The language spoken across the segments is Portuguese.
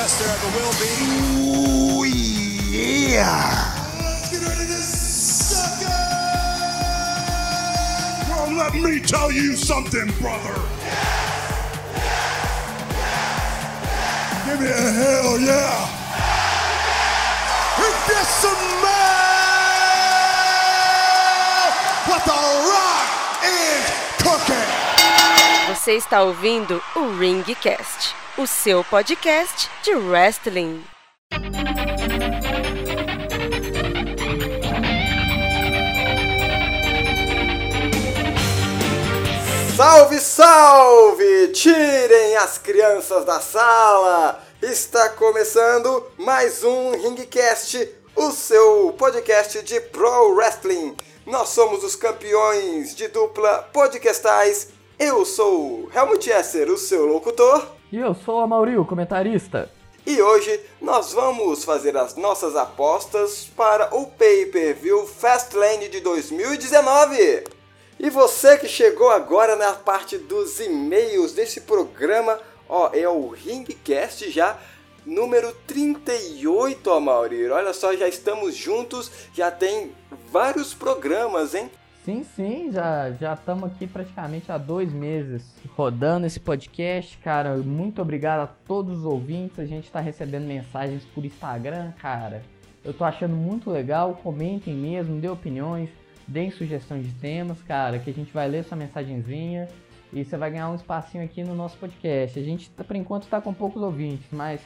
best there ever will be. Ooh, yeah! Let's get ready to suck it! Well, let me tell you something, brother. Give me a hell yeah! And get some man! What the rock is cooking! Você está ouvindo o Ringcast, o seu podcast de wrestling. Salve, salve! Tirem as crianças da sala! Está começando mais um Ringcast, o seu podcast de Pro Wrestling. Nós somos os campeões de dupla podcastais. Eu sou Helmut Esser, o seu locutor. E eu sou a Mauri, o comentarista. E hoje nós vamos fazer as nossas apostas para o Pay-Per-View Fastlane de 2019. E você que chegou agora na parte dos e-mails desse programa, ó, é o Ringcast já número 38, Amaury. Olha só, já estamos juntos, já tem vários programas, hein? Sim, sim, já já estamos aqui praticamente há dois meses rodando esse podcast, cara. Muito obrigado a todos os ouvintes. A gente está recebendo mensagens por Instagram, cara. Eu tô achando muito legal. Comentem mesmo, dê opiniões, deem sugestões de temas, cara, que a gente vai ler sua mensagenzinha e você vai ganhar um espacinho aqui no nosso podcast. A gente, por enquanto, está com poucos ouvintes, mas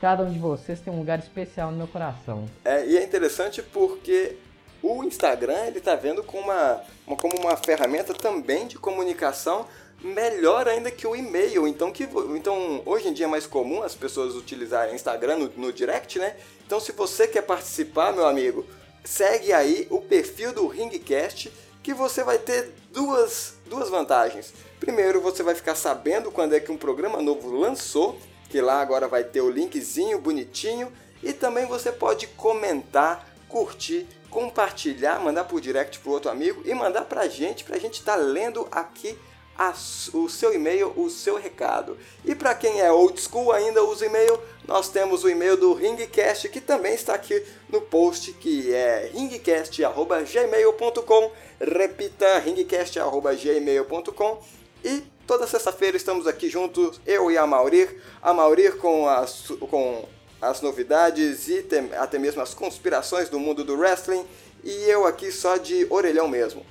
cada um de vocês tem um lugar especial no meu coração. É, e é interessante porque o Instagram ele está vendo como uma, uma- como uma ferramenta também de comunicação melhor ainda que o e-mail. Então, que, então hoje em dia é mais comum as pessoas utilizarem Instagram no, no direct, né? Então se você quer participar, meu amigo, segue aí o perfil do Ringcast que você vai ter duas, duas vantagens. Primeiro, você vai ficar sabendo quando é que um programa novo lançou, que lá agora vai ter o linkzinho bonitinho, e também você pode comentar, curtir, compartilhar, mandar por direct pro outro amigo e mandar pra gente, pra gente estar lendo aqui a o seu e-mail, o seu recado. E para quem é old school ainda usa e-mail, nós temos o e-mail do Ringcast que também está aqui no post, que é ringcast@gmail.com. Repita ringcast@gmail.com e toda sexta-feira estamos aqui juntos, eu e a Maurir, a Maurir com as com as novidades e até mesmo as conspirações do mundo do wrestling e eu aqui só de orelhão mesmo.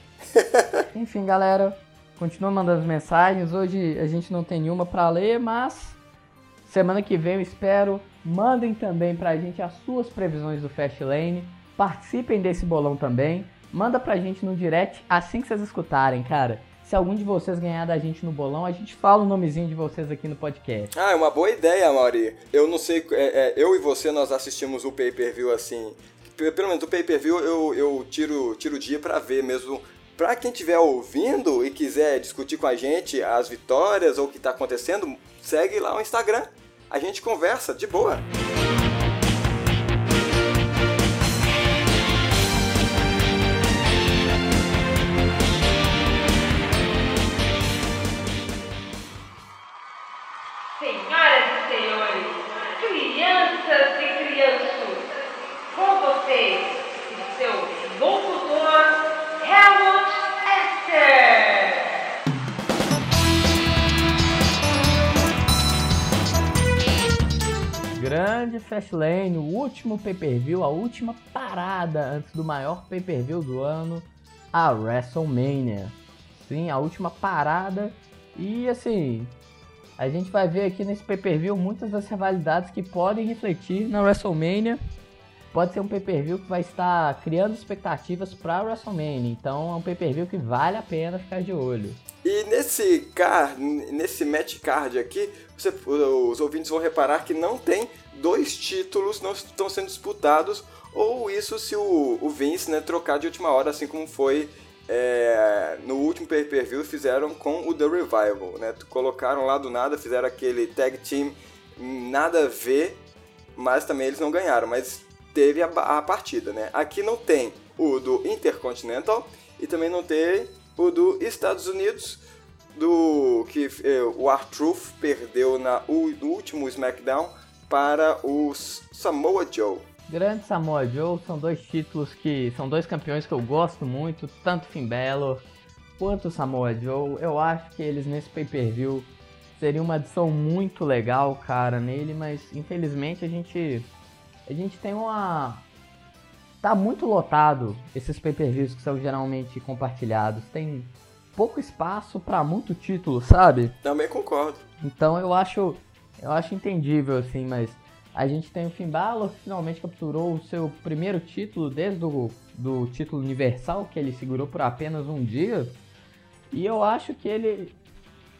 Enfim, galera, continua mandando as mensagens. Hoje a gente não tem nenhuma pra ler, mas semana que vem eu espero. Mandem também pra gente as suas previsões do Fastlane. Participem desse bolão também. Manda pra gente no direct assim que vocês escutarem, cara. Se algum de vocês ganhar da gente no bolão, a gente fala o nomezinho de vocês aqui no podcast. Ah, é uma boa ideia, Mauri. Eu não sei, é, é, eu e você nós assistimos o pay-per-view assim. Pelo menos o pay-per-view eu, eu tiro tiro o dia pra ver mesmo. Pra quem estiver ouvindo e quiser discutir com a gente as vitórias ou o que tá acontecendo, segue lá o Instagram. A gente conversa de boa. Fastlane, o último pay-per-view, a última parada antes do maior pay-per-view do ano, a WrestleMania. Sim, a última parada. E assim, a gente vai ver aqui nesse pay-per-view muitas das rivalidades que podem refletir na WrestleMania. Pode ser um pay-per-view que vai estar criando expectativas para WrestleMania. Então é um pay-per-view que vale a pena ficar de olho. E nesse card, nesse match card aqui, você- os ouvintes vão reparar que não tem dois títulos não estão sendo disputados, ou isso se o, o Vince né, trocar de última hora, assim como foi é, no último pay-per-view fizeram com o The Revival, né? Colocaram lá do nada, fizeram aquele tag team nada a ver, mas também eles não ganharam, mas teve a, a partida, né? Aqui não tem o do Intercontinental e também não tem o do Estados Unidos, do que eh, o R-Truth perdeu na, o, no último SmackDown para os Samoa Joe. Grande Samoa Joe são dois títulos que são dois campeões que eu gosto muito, tanto Finn Balor quanto Samoa Joe. Eu acho que eles nesse pay-per-view seria uma adição muito legal, cara, nele, mas infelizmente a gente a gente tem uma tá muito lotado esses pay-per-views que são geralmente compartilhados. Tem pouco espaço para muito título, sabe? Também concordo. Então eu acho eu acho entendível assim, mas a gente tem o Finn Balor que finalmente capturou o seu primeiro título desde o do título universal que ele segurou por apenas um dia. E eu acho que ele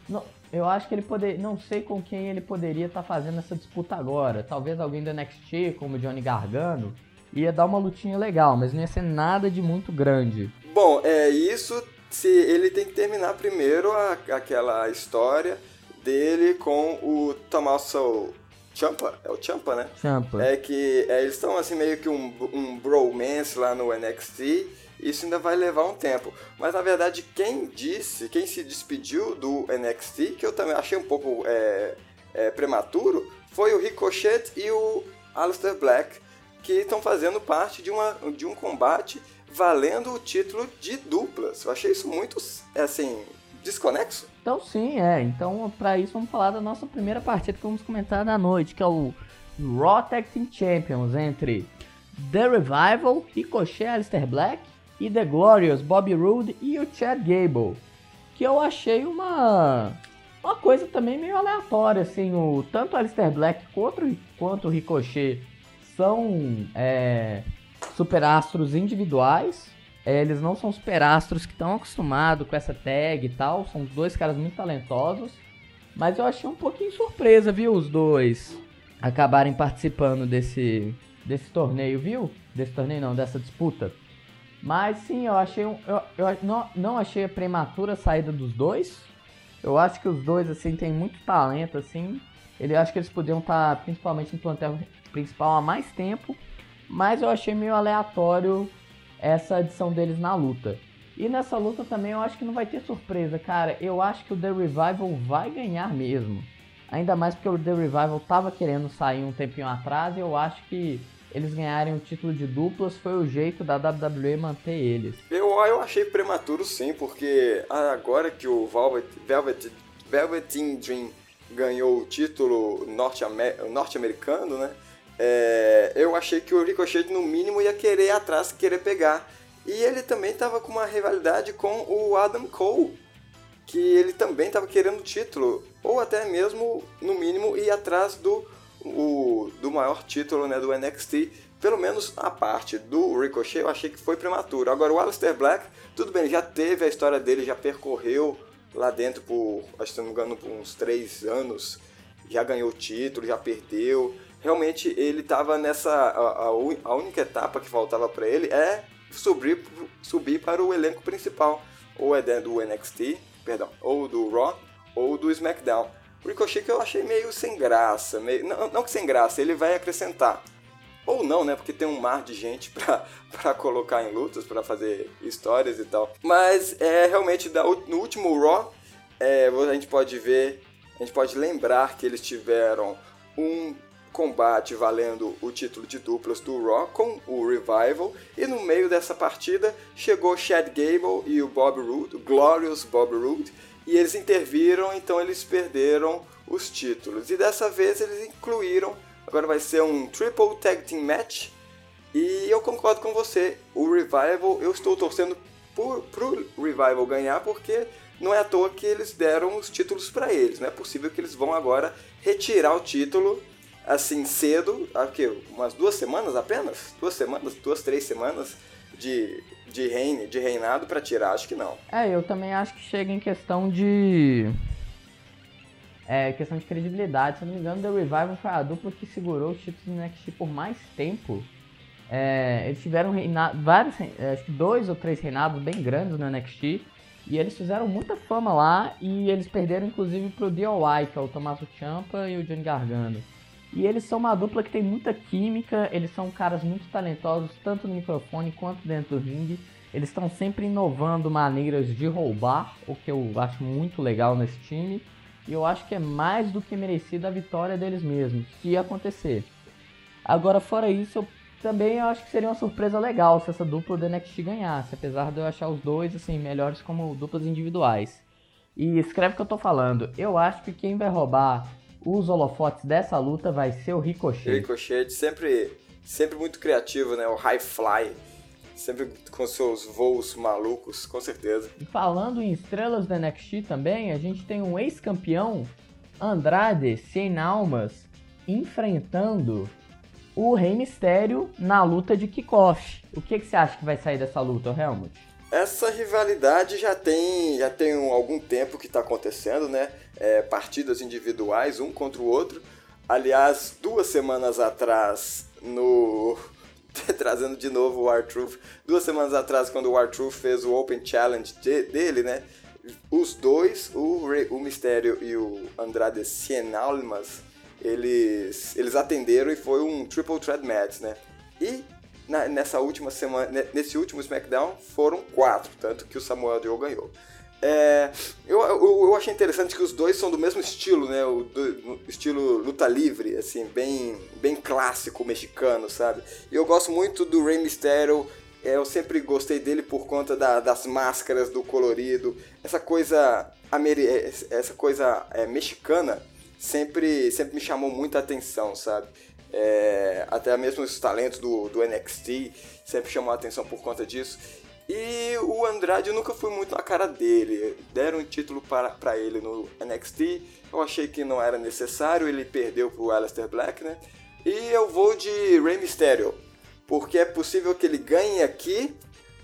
não, eu acho que ele poderia. Não sei com quem ele poderia estar tá fazendo essa disputa agora. Talvez alguém do NXT, como Johnny Gargano. Ia dar uma lutinha legal, mas não ia ser nada de muito grande. Bom, é isso. Se ele tem que terminar primeiro a, aquela história dele com o Tommaso Champa, é o Champa, né? Champa. É que é, eles estão assim meio que um, um bromance lá no NXT. Isso ainda vai levar um tempo. Mas na verdade, quem disse, quem se despediu do NXT, que eu também achei um pouco é, é, prematuro, foi o Ricochet e o Aleister Black, que estão fazendo parte de, uma, de um combate valendo o título de duplas. Eu achei isso muito, assim, desconexo. Então sim, é. Então para isso vamos falar da nossa primeira partida que vamos comentar da noite, que é o Raw Tag Team Champions entre The Revival, Ricochet, Alistair Black e The Glorious, Bobby Roode e o Chad Gable. Que eu achei uma uma coisa também meio aleatória, assim, o tanto o Alistair Black quanto, quanto o Ricochet são é, superastros individuais, é, eles não são superastros que estão acostumados com essa tag e tal. São dois caras muito talentosos. Mas eu achei um pouquinho surpresa, viu? Os dois acabarem participando desse, desse torneio, viu? Desse torneio não, dessa disputa. Mas sim, eu achei um, eu, eu não, não achei a prematura a saída dos dois. Eu acho que os dois assim têm muito talento assim. Ele acho que eles podiam estar principalmente no plantel principal há mais tempo, mas eu achei meio aleatório essa adição deles na luta. E nessa luta também eu acho que não vai ter surpresa, cara. Eu acho que o The Revival vai ganhar mesmo. Ainda mais porque o The Revival tava querendo sair um tempinho atrás e eu acho que eles ganharem o título de duplas foi o jeito da WWE manter eles. Eu, eu achei prematuro sim, porque agora que o Velvet, Velvet, Velveteen Dream ganhou o título norte-americano, norte né? é, eu achei que o Ricochet no mínimo ia querer atrás, querer pegar. E ele também estava com uma rivalidade com o Adam Cole, que ele também estava querendo o título, ou até mesmo, no mínimo, ir atrás do, o, do maior título né, do NXT. Pelo menos a parte do Ricochet eu achei que foi prematuro. Agora o Aleister Black, tudo bem, já teve a história dele, já percorreu lá dentro por, acho que não me engano, por uns três anos. Já ganhou o título, já perdeu realmente ele estava nessa. A, a, única etapa que faltava para ele é subir, subir para o elenco principal, ou é do NXT, perdão, ou do Raw, ou do SmackDown. Ricochet que eu achei meio sem graça, meio, não, não que sem graça, ele vai acrescentar. Ou não, né? Porque tem um mar de gente para colocar em lutas, para fazer histórias e tal. Mas é realmente no último Raw, é, a gente pode ver, a gente pode lembrar que eles tiveram um combate valendo o título de duplas do Raw com o Revival e no meio dessa partida chegou Chad Gable e o Bob Roode, o Glorious Bob Roode, e eles interviram, então eles perderam os títulos. E dessa vez eles incluíram, agora vai ser um Triple Tag Team Match. E eu concordo com você, o Revival, eu estou torcendo por, pro Revival ganhar porque não é à toa que eles deram os títulos para eles. Não é possível que eles vão agora retirar o título assim cedo, aqui, umas duas semanas apenas? Duas semanas, duas, três semanas de, de, reine, de reinado para tirar? Acho que não. É, eu também acho que chega em questão de. É, questão de credibilidade. Se eu não me engano, The Revival foi a dupla que segurou os títulos do NXT por mais tempo. É, eles tiveram reinado, vários, é, acho que dois ou três reinados bem grandes no NXT. E eles fizeram muita fama lá e eles perderam inclusive pro DIY, que é o Tommaso Ciampa e o Johnny Gargano. E eles são uma dupla que tem muita química, eles são caras muito talentosos, tanto no microfone quanto dentro do ringue. Eles estão sempre inovando maneiras de roubar, o que eu acho muito legal nesse time. E eu acho que é mais do que merecida a vitória deles mesmos, se acontecer. Agora, fora isso, eu também eu acho que seria uma surpresa legal se essa dupla do NXT ganhasse, apesar de eu achar os dois assim melhores como duplas individuais. E escreve o que eu tô falando. Eu acho que quem vai roubar os holofotes dessa luta vai ser o Ricochet. Ricochet sempre, sempre muito criativo, né? O high fly. Sempre com seus voos malucos, com certeza. E falando em estrelas do NXT também, a gente tem um ex-campeão, Andrade Sem Almas, enfrentando o Rei Mistério na luta de kickoff. O que, que você acha que vai sair dessa luta, Helmut? Essa rivalidade já tem, já tem um, algum tempo que está acontecendo, né? É, partidas individuais, um contra o outro. Aliás, duas semanas atrás, no. Trazendo de novo o R-Truth. Duas semanas atrás, quando o R-Truth fez o Open Challenge de, dele, né? Os dois, o, o Mistério e o Andrade Cien Almas, eles, eles atenderam e foi um Triple Threat Match, né? E na, nessa última semana, nesse último SmackDown, foram quatro, tanto que o Samuel Joe ganhou. É, eu, eu, eu, achei interessante que os dois são do mesmo estilo, né? O do, estilo luta livre, assim, bem, bem clássico mexicano, sabe? E eu gosto muito do Rey Mysterio. É, eu sempre gostei dele por conta da, das máscaras, do colorido, essa coisa essa coisa é, mexicana sempre, sempre me chamou muita atenção, sabe? É, até mesmo os talentos do, do NXT sempre chamou a atenção por conta disso. E o Andrade nunca fui muito na cara dele. Deram um título para, para ele no NXT. Eu achei que não era necessário, ele perdeu pro Aleister Black, né? E eu vou de Rey Mysterio, porque é possível que ele ganhe aqui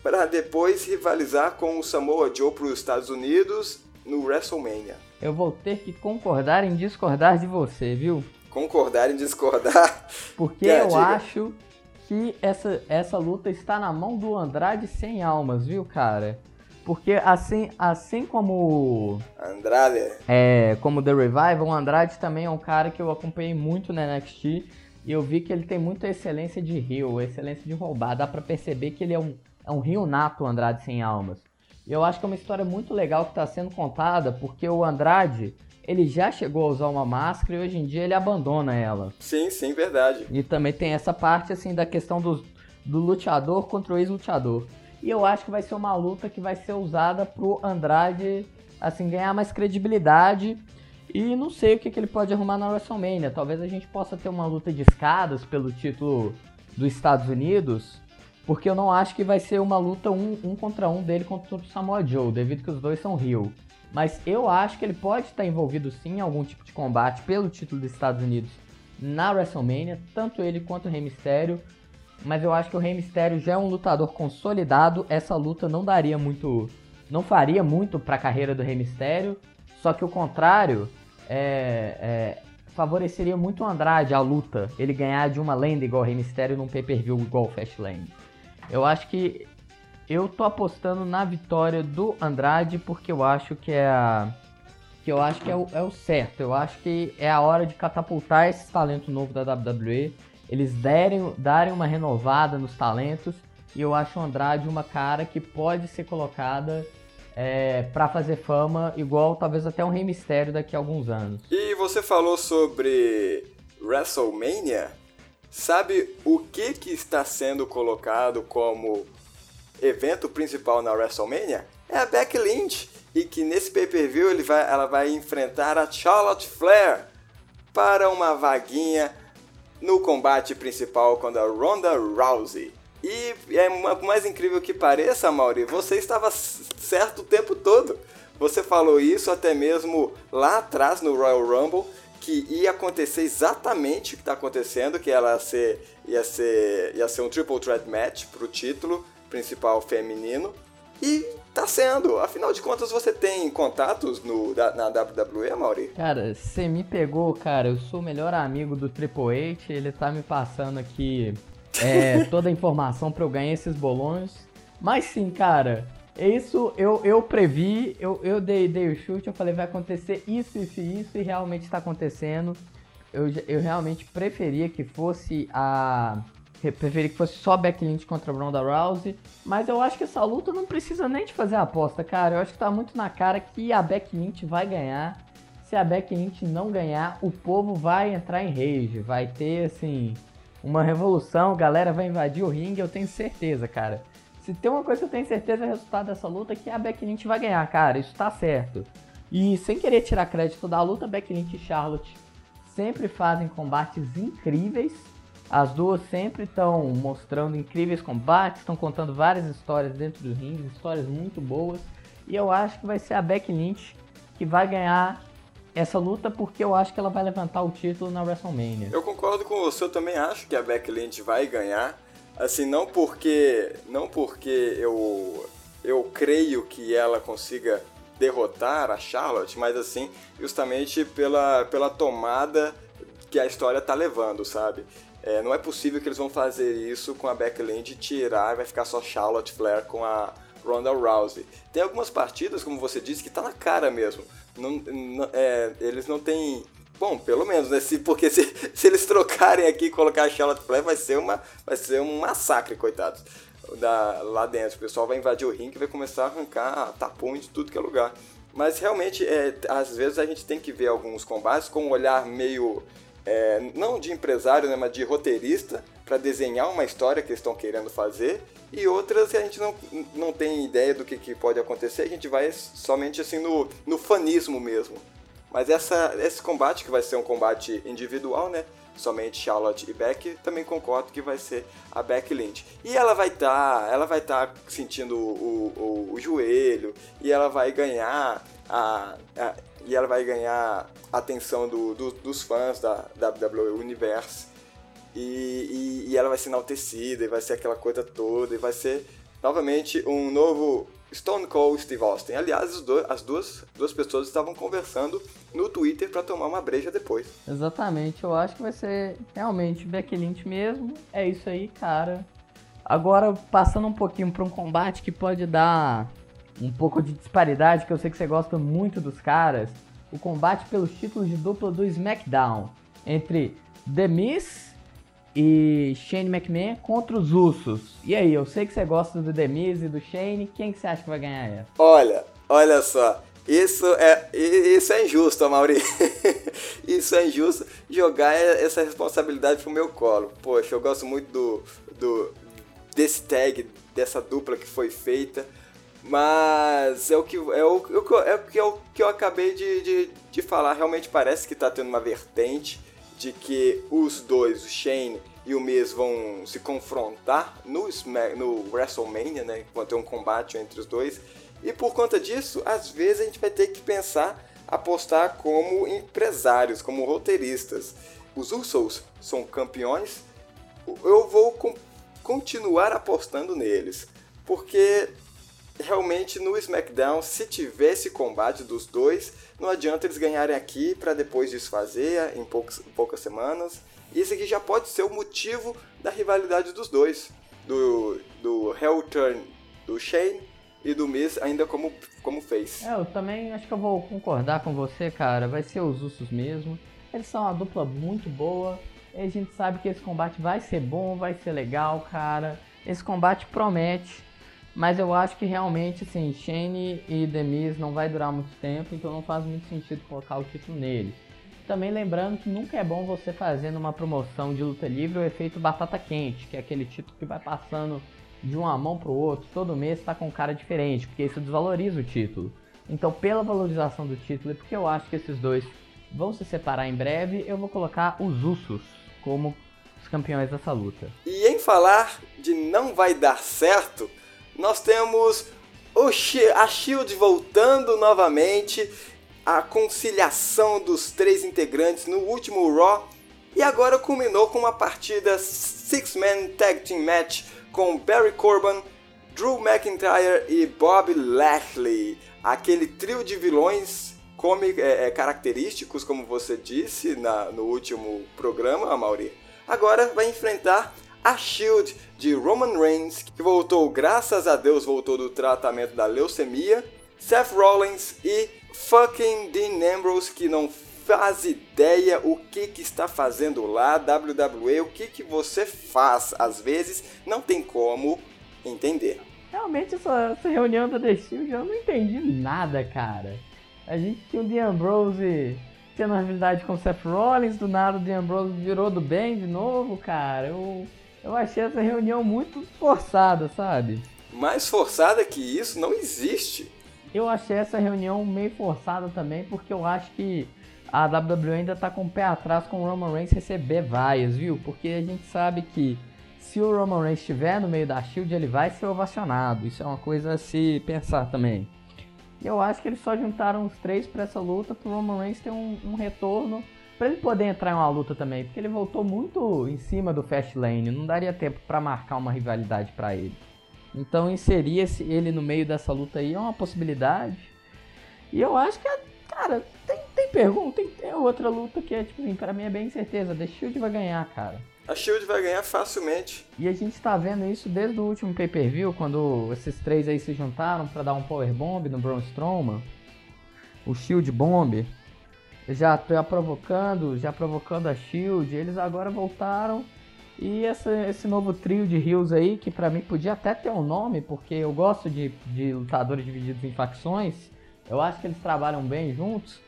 para depois rivalizar com o Samoa Joe para os Estados Unidos no WrestleMania. Eu vou ter que concordar em discordar de você, viu? Concordar em discordar. Porque é, eu acho que essa, essa luta está na mão do Andrade sem almas, viu, cara? Porque assim, assim como. Andrade. É, como The Revival, o Andrade também é um cara que eu acompanhei muito na NXT. E eu vi que ele tem muita excelência de rio, excelência de roubar. Dá pra perceber que ele é um, é um rio nato, o Andrade sem almas. E eu acho que é uma história muito legal que está sendo contada, porque o Andrade ele já chegou a usar uma máscara e hoje em dia ele abandona ela. Sim, sim, verdade. E também tem essa parte assim da questão do, do luteador contra o ex-luteador. E eu acho que vai ser uma luta que vai ser usada pro Andrade assim ganhar mais credibilidade. E não sei o que, que ele pode arrumar na WrestleMania. Talvez a gente possa ter uma luta de escadas pelo título dos Estados Unidos. Porque eu não acho que vai ser uma luta um, um contra um dele contra o Samoa Joe, devido que os dois são Rio. Mas eu acho que ele pode estar envolvido sim em algum tipo de combate pelo título dos Estados Unidos na WrestleMania, tanto ele quanto o Rey Mysterio. Mas eu acho que o Rey Mysterio já é um lutador consolidado. Essa luta não daria muito. Não faria muito para a carreira do Rey Mysterio. Só que o contrário é, é, favoreceria muito o Andrade a luta. Ele ganhar de uma lenda igual o Rey Mysterio num pay-per-view igual o Fastlane. Eu acho que eu tô apostando na vitória do Andrade porque eu acho que é a que eu acho que é o, é o certo. Eu acho que é a hora de catapultar esse talento novo da WWE. Eles derem, darem uma renovada nos talentos. E eu acho o Andrade uma cara que pode ser colocada é, para fazer fama, igual talvez até um Rei Mistério daqui a alguns anos. E você falou sobre WrestleMania. Sabe o que, que está sendo colocado como evento principal na WrestleMania é a Becky Lynch e que nesse pay-per-view vai, ela vai enfrentar a Charlotte Flair para uma vaguinha no combate principal contra a Ronda Rousey. E é mais incrível que pareça, Mauri, você estava certo o tempo todo. Você falou isso até mesmo lá atrás no Royal Rumble, que ia acontecer exatamente o que está acontecendo, que ela ia ser, ia ser, ia ser um triple threat match para o título principal feminino. E tá sendo. Afinal de contas, você tem contatos no, da, na WWE, Mauri? Cara, você me pegou, cara. Eu sou o melhor amigo do Triple H. Ele tá me passando aqui é, toda a informação para eu ganhar esses bolões. Mas sim, cara. Isso eu, eu previ, eu, eu dei, dei o chute, eu falei vai acontecer isso, isso e isso, e realmente está acontecendo. Eu, eu realmente preferia que fosse a preferi que fosse só Becky Lynch contra Ronda Rousey. Mas eu acho que essa luta não precisa nem de fazer aposta, cara. Eu acho que tá muito na cara que a Becky Lynch vai ganhar. se a Becky Lynch não ganhar, o povo vai entrar em rage, vai ter assim uma revolução, a galera vai invadir o ringue, eu tenho certeza, cara. Se tem uma coisa que eu tenho certeza é o resultado dessa luta, que a Becky Lynch vai ganhar, cara, isso tá certo. E sem querer tirar crédito da luta, Becky Lynch e Charlotte sempre fazem combates incríveis. As duas sempre estão mostrando incríveis combates, estão contando várias histórias dentro do ringue, histórias muito boas. E eu acho que vai ser a Becky Lynch que vai ganhar essa luta porque eu acho que ela vai levantar o título na WrestleMania. Eu concordo com você, eu também acho que a Becky Lynch vai ganhar. Assim, não porque não porque eu eu creio que ela consiga derrotar a Charlotte, mas assim, justamente pela pela tomada que a história tá levando, sabe? É, não é possível que eles vão fazer isso com a Becky Lynch tirar e vai ficar só Charlotte Flair com a Ronda Rousey. Tem algumas partidas, como você disse, que tá na cara mesmo. Não, não, é, eles não têm. Bom, pelo menos, né? Se, porque se, se eles trocarem aqui e colocar a Charlotte Flair, vai ser, uma, vai ser um massacre, coitados. Da, lá dentro. O pessoal vai invadir o ringue e vai começar a arrancar tapume de tudo que é lugar. Mas realmente, é, às vezes a gente tem que ver alguns combates com um olhar meio. É, não de empresário, né, mas de roteirista, para desenhar uma história que eles estão querendo fazer e outras que a gente não, não tem ideia do que, que pode acontecer, a gente vai somente assim no, no fanismo mesmo. Mas essa, esse combate, que vai ser um combate individual, né? Somente Charlotte e Beck, também concordo que vai ser a Beck Lynch. E ela vai estar, tá, ela vai estar tá sentindo o, o, o, joelho e ela vai ganhar a, a e ela vai ganhar atenção do, do, dos fãs da WWE Universe e, e, e, ela vai ser enaltecida, e vai ser aquela coisa toda, e vai ser novamente um novo Stone Cold Steve Austin. Aliás, dois, as duas, duas pessoas estavam conversando no Twitter para tomar uma breja depois. Exatamente, eu acho que vai ser realmente Becky Lynch mesmo. É isso aí, cara. Agora, passando um pouquinho para um combate que pode dar um pouco de disparidade, que eu sei que você gosta muito dos caras. O combate pelos títulos de dupla do SmackDown entre The Miz e Shane McMahon contra os Usos. E aí, eu sei que você gosta do Demise e do Shane, quem que você acha que vai ganhar essa? Olha, olha só, isso é, isso é injusto, Mauri. isso é injusto jogar essa responsabilidade pro meu colo. Poxa, eu gosto muito do, do desse tag, dessa dupla que foi feita. Mas é o que, é o, é o, que, é o que eu acabei de, de, de falar. Realmente parece que tá tendo uma vertente de que os dois, o Shane e o Miz, vão se confrontar no, no WrestleMania, né? Vão ter um combate entre os dois. E por conta disso, às vezes a gente vai ter que pensar, apostar como empresários, como roteiristas. Os Usos são campeões, eu vou continuar apostando neles. Porque realmente no SmackDown, se tivesse combate dos dois, não adianta eles ganharem aqui para depois desfazer em poucas, poucas semanas. Isso aqui já pode ser o motivo da rivalidade dos dois. Do, do Hell Turn do Shane e do Miz ainda como, como fez. É, eu também acho que eu vou concordar com você, cara. Vai ser os Usos mesmo. Eles são uma dupla muito boa. E a gente sabe que esse combate vai ser bom, vai ser legal, cara. Esse combate promete. Mas eu acho que realmente, assim, Shane e Demis não vai durar muito tempo, então não faz muito sentido colocar o título neles. Também lembrando que nunca é bom você fazer numa promoção de luta livre o efeito batata quente, que é aquele título que vai passando de uma mão pro outro, todo mês está com um cara diferente, porque isso desvaloriza o título. Então, pela valorização do título e porque eu acho que esses dois vão se separar em breve, eu vou colocar os Usos como os campeões dessa luta. E em falar de não vai dar certo, nós temos a Shield voltando novamente, a conciliação dos três integrantes no último Raw e agora culminou com uma partida Six-Man Tag Team Match com Barry Corbin, Drew McIntyre e Bob Lashley. Aquele trio de vilões cômico, é, é, característicos, como você disse na, no último programa, Mauri. Agora vai enfrentar a Shield de Roman Reigns, que voltou, graças a Deus, voltou do tratamento da leucemia, Seth Rollins e fucking Dean Ambrose, que não faz ideia o que, que está fazendo lá, WWE, o que, que você faz. Às vezes não tem como entender. Realmente essa, essa reunião da The Shield eu não entendi nada, cara. A gente tinha o The Ambrose tendo uma rivalidade com o Seth Rollins, do nada o The Ambrose virou do bem de novo, cara. Eu, eu achei essa reunião muito forçada, sabe? Mais forçada que isso não existe. Eu achei essa reunião meio forçada também, porque eu acho que a WWE ainda tá com o pé atrás com o Roman Reigns receber vaias, viu? Porque a gente sabe que se o Roman Reigns estiver no meio da Shield, ele vai ser ovacionado. Isso é uma coisa a se pensar também. E eu acho que eles só juntaram os três para essa luta pro Roman Reigns ter um, um retorno para ele poder entrar em uma luta também, porque ele voltou muito em cima do Fastlane, não daria tempo para marcar uma rivalidade para ele. Então inserir esse, ele no meio dessa luta aí é uma possibilidade. E eu acho que, cara, tem, tem pergunta, tem, tem outra luta que é, tipo assim, pra mim é bem certeza, The Shield vai ganhar, cara. A Shield vai ganhar facilmente. E a gente tá vendo isso desde o último pay-per-view, quando esses três aí se juntaram para dar um power bomb no Braun Strowman. O Shield Bomb. Já tá provocando, já provocando a Shield. Eles agora voltaram. E essa, esse novo trio de Heels aí, que pra mim podia até ter um nome, porque eu gosto de, de lutadores divididos em facções. Eu acho que eles trabalham bem juntos.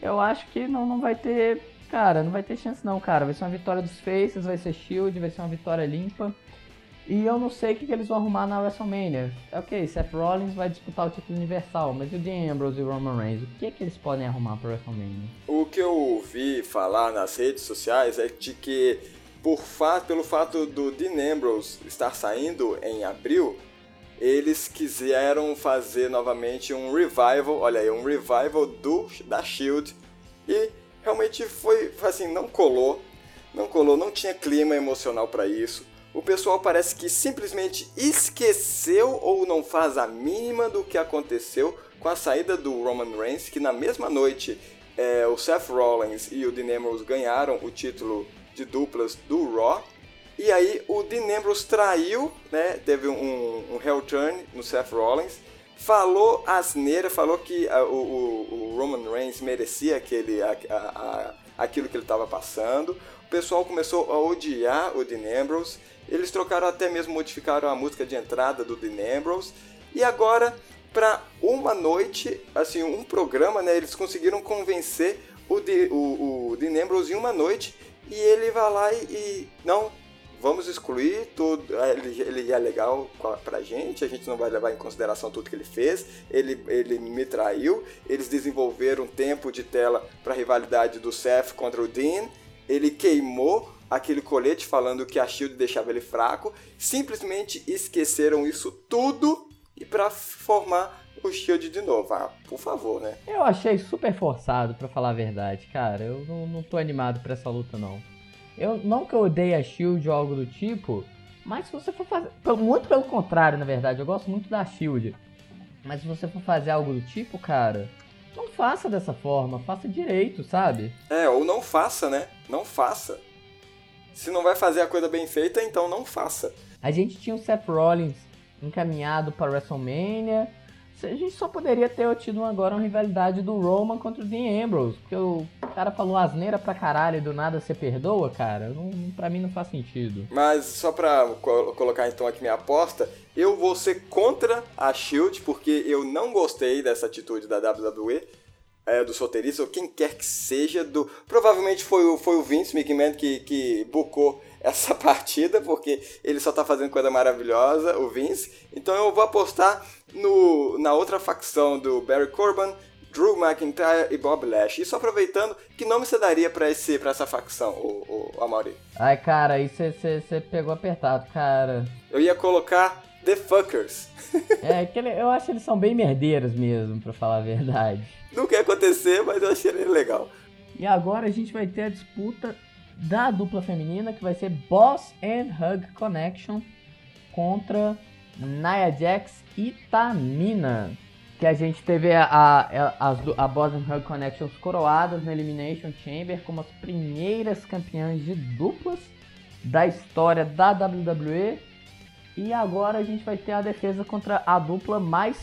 Eu acho que não, não vai ter Cara, não vai ter chance não, cara. Vai ser uma vitória dos Faces, vai ser Shield, vai ser uma vitória limpa. E eu não sei o que, que eles vão arrumar na WrestleMania. Ok, Seth Rollins vai disputar o título universal, mas o Dean Ambrose e o Roman Reigns? O que, que eles podem arrumar para WrestleMania? O que eu ouvi falar nas redes sociais é de que, por fato, pelo fato do Dean Ambrose estar saindo em abril, eles quiseram fazer novamente um revival, olha aí, um revival do, da Shield e realmente foi assim, não colou, não colou, não tinha clima emocional para isso. O pessoal parece que simplesmente esqueceu ou não faz a mínima do que aconteceu com a saída do Roman Reigns, que na mesma noite é, o Seth Rollins e o Dean ganharam o título de duplas do Raw. E aí o Dean Ambrose traiu, né, teve um, um turn no Seth Rollins falou asneira, falou que a, o, o, Roman Reigns merecia aquele, a, a, aquilo que ele estava passando. Pessoal começou a odiar o Dean Ambrose. Eles trocaram até mesmo, modificaram a música de entrada do Dean Ambrose. E agora, para uma noite, assim, um programa, né, eles conseguiram convencer o, de, o, o Dean Ambrose em uma noite. E ele vai lá e, e não, vamos excluir tudo. Ele, ele é legal pra gente, a gente não vai levar em consideração tudo que ele fez. Ele, ele me traiu. Eles desenvolveram tempo de tela para rivalidade do Seth contra o Dean. Ele queimou aquele colete falando que a Shield deixava ele fraco. Simplesmente esqueceram isso tudo e para formar o Shield de novo. Ah, por favor, né? Eu achei super forçado, para falar a verdade, cara. Eu não, não tô animado pra essa luta, não. Eu, não que eu odeie a Shield ou algo do tipo, mas se você for fazer. Muito pelo contrário, na verdade, eu gosto muito da Shield. Mas se você for fazer algo do tipo, cara, não faça dessa forma, faça direito, sabe? É, ou não faça, né? Não faça. Se não vai fazer a coisa bem feita, então não faça. A gente tinha o Seth Rollins encaminhado para WrestleMania, a gente só poderia ter tido agora uma rivalidade do Roman contra o Dean Ambrose, porque o cara falou asneira pra caralho e do nada você perdoa, cara, não, pra mim não faz sentido. Mas só pra colocar então aqui minha aposta, eu vou ser contra a Shield, porque eu não gostei dessa atitude da WWE. É, do solteirista, ou quem quer que seja, do. Provavelmente foi o, foi o Vince McMahon que, que bucou essa partida, porque ele só tá fazendo coisa maravilhosa, o Vince. Então eu vou apostar no, na outra facção do Barry Corbin, Drew McIntyre e Bob Lash. Isso aproveitando, que nome você daria pra, esse, pra essa facção, o, o Amaury? Ai, cara, aí você pegou apertado, cara. Eu ia colocar The Fuckers. é, que eu acho que eles são bem merdeiros mesmo, pra falar a verdade. Não quer acontecer, mas eu achei ele legal. E agora a gente vai ter a disputa da dupla feminina, que vai ser Boss and Hug Connection contra Nia Jax e Tamina. Que a gente teve a, a, a, a Boss and Hug Connections coroadas na Elimination Chamber como as primeiras campeãs de duplas da história da WWE. E agora a gente vai ter a defesa contra a dupla mais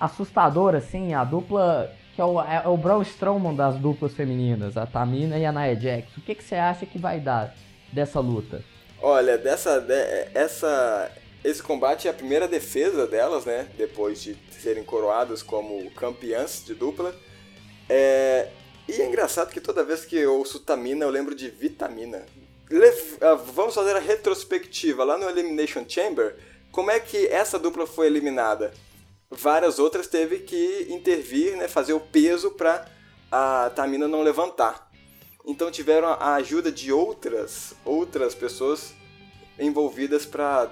assustadora, assim, a dupla que é o, é o Braun Strowman das duplas femininas, a Tamina e a Nia Jax. O que, que você acha que vai dar dessa luta? Olha, dessa, essa, esse combate é a primeira defesa delas, né? Depois de serem coroadas como campeãs de dupla. É, e é engraçado que toda vez que eu ouço Tamina, eu lembro de Vitamina. Le- ah, vamos fazer a retrospectiva. Lá no Elimination Chamber, como é que essa dupla foi eliminada? Várias outras teve que intervir, né, fazer o peso para a Tamina não levantar. Então tiveram a ajuda de outras outras pessoas envolvidas para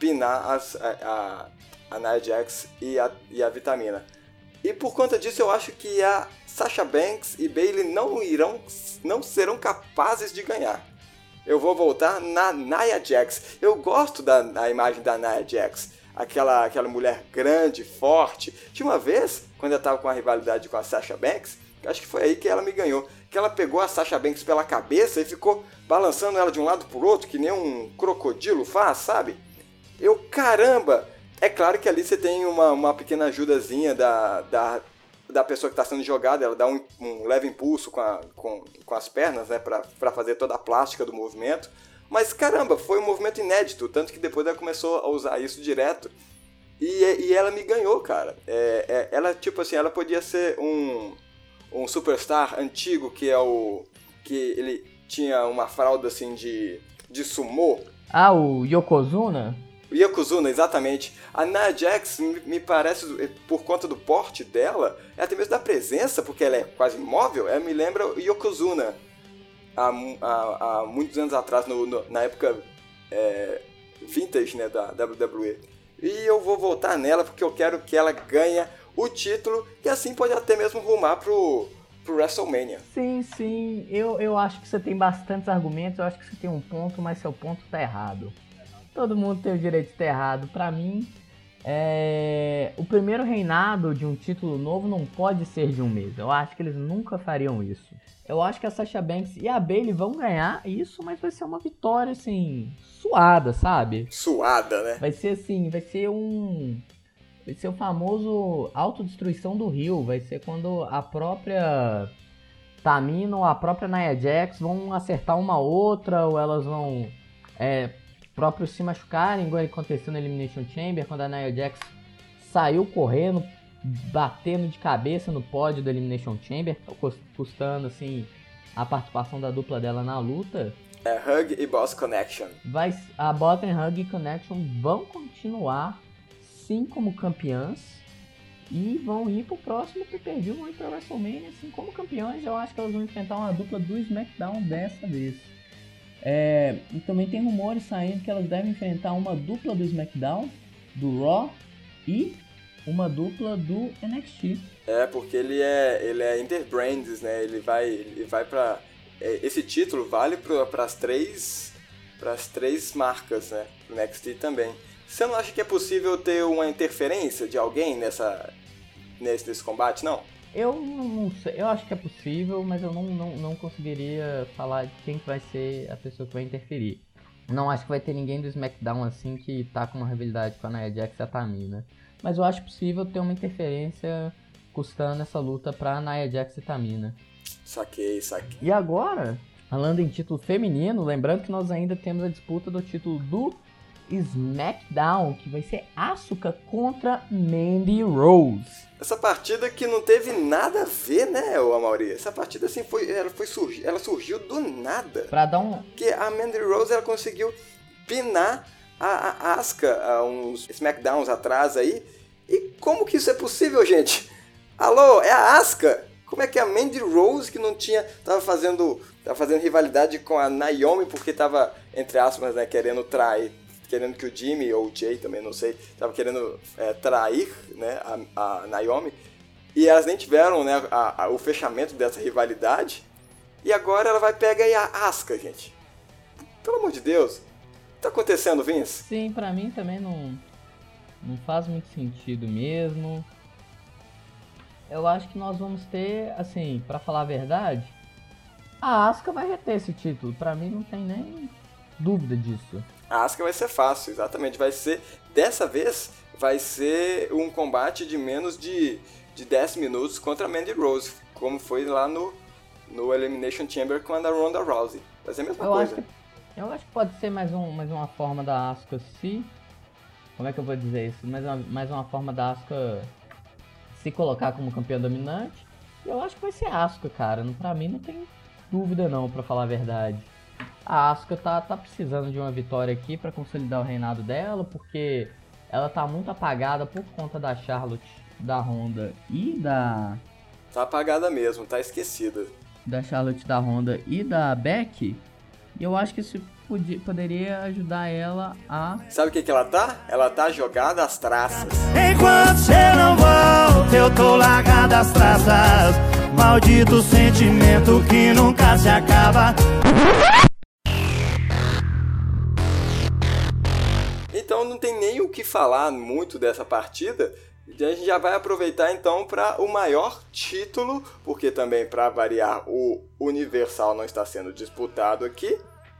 pinar as, a, a, a Nia Jax e a, e a Vitamina. E por conta disso eu acho que a Sasha Banks e Bailey não irão, não serão capazes de ganhar. Eu vou voltar na Nia Jax. Eu gosto da, da imagem da Nia Jax. Aquela, aquela mulher grande, forte. Tinha uma vez, quando eu tava com a rivalidade com a Sasha Banks, acho que foi aí que ela me ganhou. Que ela pegou a Sasha Banks pela cabeça e ficou balançando ela de um lado pro outro, que nem um crocodilo faz, sabe? Eu, caramba! É claro que ali você tem uma, uma pequena ajudazinha da, da, da pessoa que está sendo jogada, ela dá um, um leve impulso com, a, com, com as pernas, né, para fazer toda a plástica do movimento. Mas caramba, foi um movimento inédito, tanto que depois ela começou a usar isso direto. E, e ela me ganhou, cara. É, é, ela, tipo assim, ela podia ser um, um superstar antigo que é o. que ele tinha uma fralda assim de, de sumô. Ah, o Yokozuna? Yokozuna, exatamente. A Nia Jax me, parece, por conta do porte dela, e até mesmo da presença, porque ela é quase imóvel, ela me lembra o Yokozuna. Há, há, há muitos anos atrás, no, no, na época é, vintage né, da WWE. E eu vou voltar nela porque eu quero que ela ganhe o título e assim pode até mesmo rumar pro, pro WrestleMania. Sim, sim. Eu, eu acho que você tem bastantes argumentos. Eu acho que você tem um ponto, mas seu ponto tá errado. Todo mundo tem o direito de estar errado. Pra mim, é... o primeiro reinado de um título novo não pode ser de um mês. Eu acho que eles nunca fariam isso. Eu acho que a Sasha Banks e a Bailey vão ganhar isso, mas vai ser uma vitória assim suada, sabe? Suada, né? Vai ser assim, vai ser um vai ser o famoso autodestruição do Rio, vai ser quando a própria Tamina ou a própria Nia Jax vão acertar uma outra ou elas vão é, próprios se machucarem, igual aconteceu no Elimination Chamber, quando a Nia Jax saiu correndo, batendo de cabeça no pódio do Elimination Chamber, custando assim a participação da dupla dela na luta. É Hug e Boss Connection. Vai, a Bottom Hug e Connection vão continuar sim como campeãs e vão ir pro próximo pay-per-view, vão ir pra WrestleMania assim como campeões. Eu acho que elas vão enfrentar uma dupla do SmackDown dessa vez. É, e também tem rumores saindo que elas devem enfrentar uma dupla do SmackDown, do Raw e uma dupla do NXT. É, porque ele é, ele é interbrands, né? Ele vai, ele vai para esse título vale para as três, para as três marcas, né? O NXT também. Você não acha que é possível ter uma interferência de alguém nessa nesse, nesse combate, não? Eu não sei, eu acho que é possível, mas eu não, não, não conseguiria falar de quem vai ser a pessoa que vai interferir. Não acho que vai ter ninguém do SmackDown assim que tá com uma rivalidade com a Nia Jax e a Tamina. Mas eu acho possível ter uma interferência custando essa luta pra Nia Jax e Tamina. Saquei, saquei. E agora, falando em título feminino, lembrando que nós ainda temos a disputa do título do SmackDown, que vai ser Asuka contra Mandy Rose. Essa partida que não teve nada a ver, né, Amaury? Essa partida assim foi, ela foi surgi, ela surgiu do nada. Pra dar um, Que a Mandy Rose ela conseguiu pinar a, a Asuka há uns SmackDowns atrás aí. E como que isso é possível, gente? Alô, é a Asuka? Como é que a Mandy Rose, que não tinha. tava fazendo. tava fazendo rivalidade com a Naomi, porque tava, entre aspas, né, querendo trair. Querendo que o Jimmy, ou o Jay também, não sei, tava querendo é, trair né, a, a Naomi. E elas nem tiveram né, a, a, o fechamento dessa rivalidade. E agora ela vai pegar aí a Asuka, gente. Pelo amor de Deus. O que tá acontecendo, Vince? sim, pra mim também não, não faz muito sentido mesmo. Eu acho que nós vamos ter, assim, pra falar a verdade, a Asuka vai reter esse título. Pra mim não tem nem dúvida disso. A Asuka vai ser fácil, exatamente. Vai ser, dessa vez, vai ser um combate de menos de, de 10 minutos contra a Mandy Rose, como foi lá no, no Elimination Chamber com a da Ronda Rousey. Vai ser a mesma Eu coisa. acho, que, eu acho que pode ser mais, um, mais uma forma da Asuka se. Como é que eu vou dizer isso? Mais uma, mais uma forma da Asuka se colocar como campeã dominante. Eu acho que vai ser Asuka, cara. Pra mim não tem dúvida não, para falar a verdade. A Asuka tá, tá precisando de uma vitória aqui para consolidar o reinado dela, porque ela tá muito apagada por conta da Charlotte, da Honda e da. Tá apagada mesmo, tá esquecida. Da Charlotte, da Honda e da Beck. E eu acho que isso podia, poderia ajudar ela a. Sabe o que, que ela tá? Ela tá jogada às traças. Enquanto você não volta, eu tô largada às traças. Maldito sentimento que nunca se acaba. Falar muito dessa partida. A gente já vai aproveitar então para o maior título, porque também para variar o Universal não está sendo disputado aqui,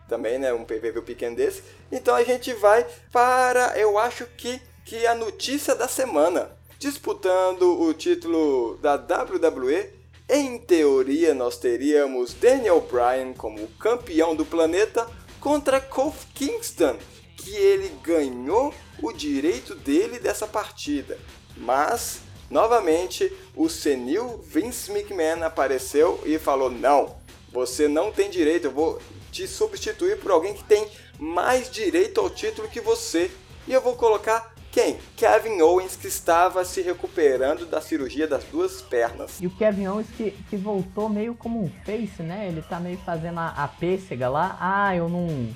também, né, um PVP pequeno desse. Então a gente vai para, eu acho que que a notícia da semana, disputando o título da WWE. Em teoria, nós teríamos Daniel Bryan como campeão do planeta contra Kofi Kingston, que ele ganhou o direito dele dessa partida. Mas, novamente, o senil Vince McMahon apareceu e falou: Não, você não tem direito, eu vou te substituir por alguém que tem mais direito ao título que você. E eu vou colocar quem? Kevin Owens, que estava se recuperando da cirurgia das duas pernas. E o Kevin Owens que, que voltou meio como um face, né? Ele tá meio fazendo a, a pêssega lá. Ah, eu não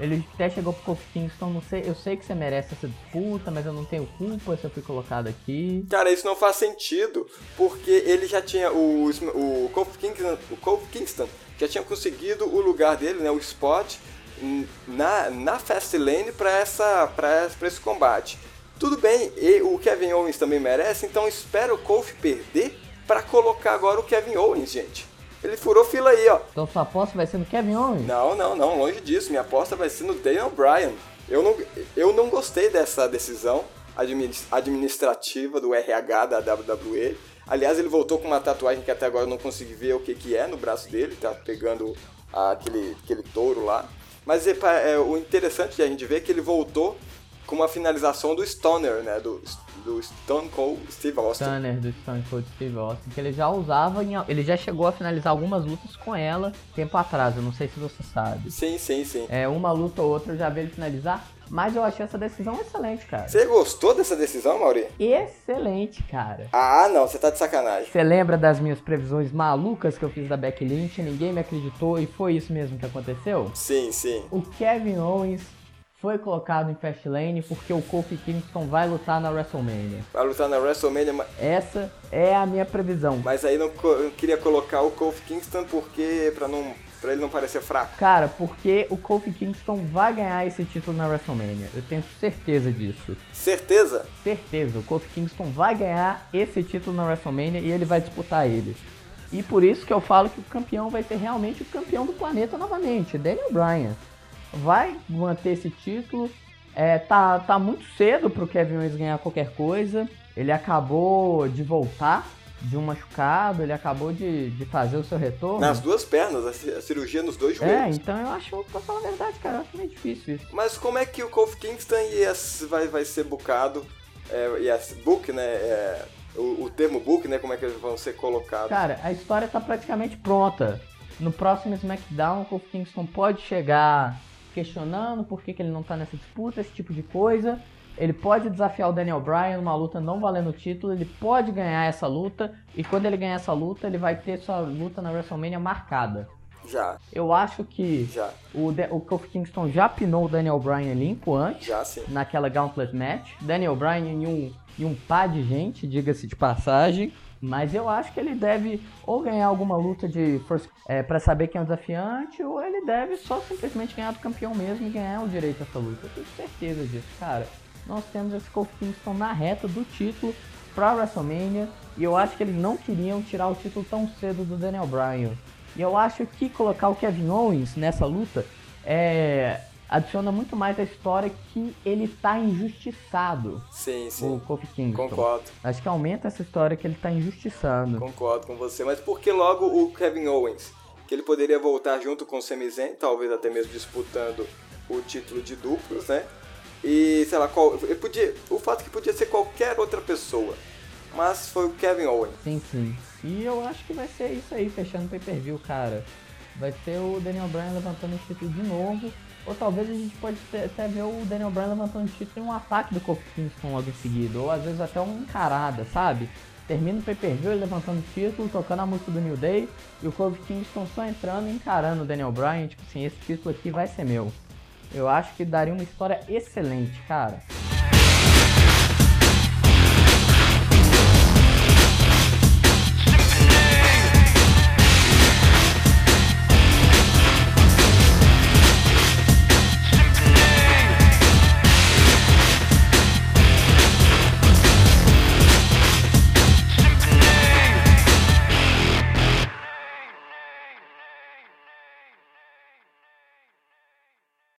ele até chegou pro Kingston, não sei, eu sei que você merece essa disputa, mas eu não tenho culpa se eu fui colocado aqui. Cara, isso não faz sentido, porque ele já tinha o o Kofi Kingston, o Kofi Kingston já tinha conseguido o lugar dele, né, o spot na na Fastlane para essa para esse combate. Tudo bem, e o Kevin Owens também merece, então espero o Kofi perder para colocar agora o Kevin Owens, gente. Ele furou fila aí, ó. Então sua aposta vai ser no Kevin Owens? Não, não, não, longe disso. Minha aposta vai ser no Daniel Bryan. Eu não, eu não gostei dessa decisão administrativa do RH da WWE. Aliás, ele voltou com uma tatuagem que até agora eu não consegui ver o que, que é no braço dele, tá pegando aquele, aquele touro lá. Mas é, é, o interessante de a gente ver é que ele voltou com uma finalização do Stoner, né? Do do Stone Cold Steve Austin. Stunner do Stone Cold Steve Austin, que ele já usava, em, ele já chegou a finalizar algumas lutas com ela tempo atrás, eu não sei se você sabe. Sim, sim, sim. É, uma luta ou outra eu já vi ele finalizar, mas eu achei essa decisão excelente, cara. Você gostou dessa decisão, Mauri? Excelente, cara. Ah, não, você tá de sacanagem. Você lembra das minhas previsões malucas que eu fiz da Becky Lynch? Ninguém me acreditou e foi isso mesmo que aconteceu? Sim, sim. O Kevin Owens foi colocado em Fastlane porque o Kofi Kingston vai lutar na WrestleMania. Vai lutar na WrestleMania, mas... Essa é a minha previsão. Mas aí não eu queria colocar o Kofi Kingston porque para não para ele não parecer fraco. Cara, porque o Kofi Kingston vai ganhar esse título na WrestleMania. Eu tenho certeza disso. Certeza? Certeza. O Kofi Kingston vai ganhar esse título na WrestleMania e ele vai disputar ele. E por isso que eu falo que o campeão vai ser realmente o campeão do planeta novamente, Daniel Bryan vai manter esse título. É, tá, tá muito cedo pro Kevin Owens ganhar qualquer coisa. Ele acabou de voltar de um machucado, ele acabou de, de fazer o seu retorno. Nas duas pernas, a cirurgia nos dois joelhos. É, então eu acho, pra falar a verdade, cara, eu acho meio difícil isso. Mas como é que o Kofi Kingston ia, vai, vai ser bucado, é, ia, book, né, é, o, o, termo book, né, como é que eles vão ser colocados? Cara, a história tá praticamente pronta. No próximo SmackDown, o Kofi Kingston pode chegar questionando por que, que ele não tá nessa disputa, esse tipo de coisa. Ele pode desafiar o Daniel Bryan numa luta não valendo o título, ele pode ganhar essa luta, e quando ele ganhar essa luta, ele vai ter sua luta na WrestleMania marcada. Já. Eu acho que já. O, De o Kofi Kingston já pinou o Daniel Bryan limpo antes, já, sim. naquela Gauntlet Match. Daniel Bryan e um, e um par de gente, diga-se de passagem. Mas eu acho que ele deve ou ganhar alguma luta de força é, para saber quem é o desafiante, ou ele deve só simplesmente ganhar do campeão mesmo e ganhar o direito a essa luta. Eu tenho certeza disso, cara. Nós temos esse Kofi Kingston na reta do título para WrestleMania e eu acho que eles não queriam tirar o título tão cedo do Daniel Bryan. E eu acho que colocar o Kevin Owens nessa luta é, adiciona muito mais a história que ele tá injustiçado. Sim, sim. O Kofi Kingston. Concordo. Acho que aumenta essa história que ele tá injustiçado. Concordo com você, mas por que logo o Kevin Owens? Que ele poderia voltar junto com o Sami Zayn, talvez até mesmo disputando o título de duplos, né? E, sei lá, qual, podia, o fato que podia ser qualquer outra pessoa. mas foi o Kevin Owens. Sim, sim. E eu acho que vai ser isso aí, fechando o pay-per-view, cara. Vai ser o Daniel Bryan levantando o título de novo. Ou talvez a gente pode até ver o Daniel Bryan levantando o título em um ataque do Kofi Kingston logo em seguida. Ou às vezes até uma encarada, sabe? Termina o pay-per-view levantando o título, tocando a música do New Day. E o Kofi Kingston só entrando e encarando o Daniel Bryan. Tipo assim, esse título aqui vai ser meu. Eu acho que daria uma história excelente, cara.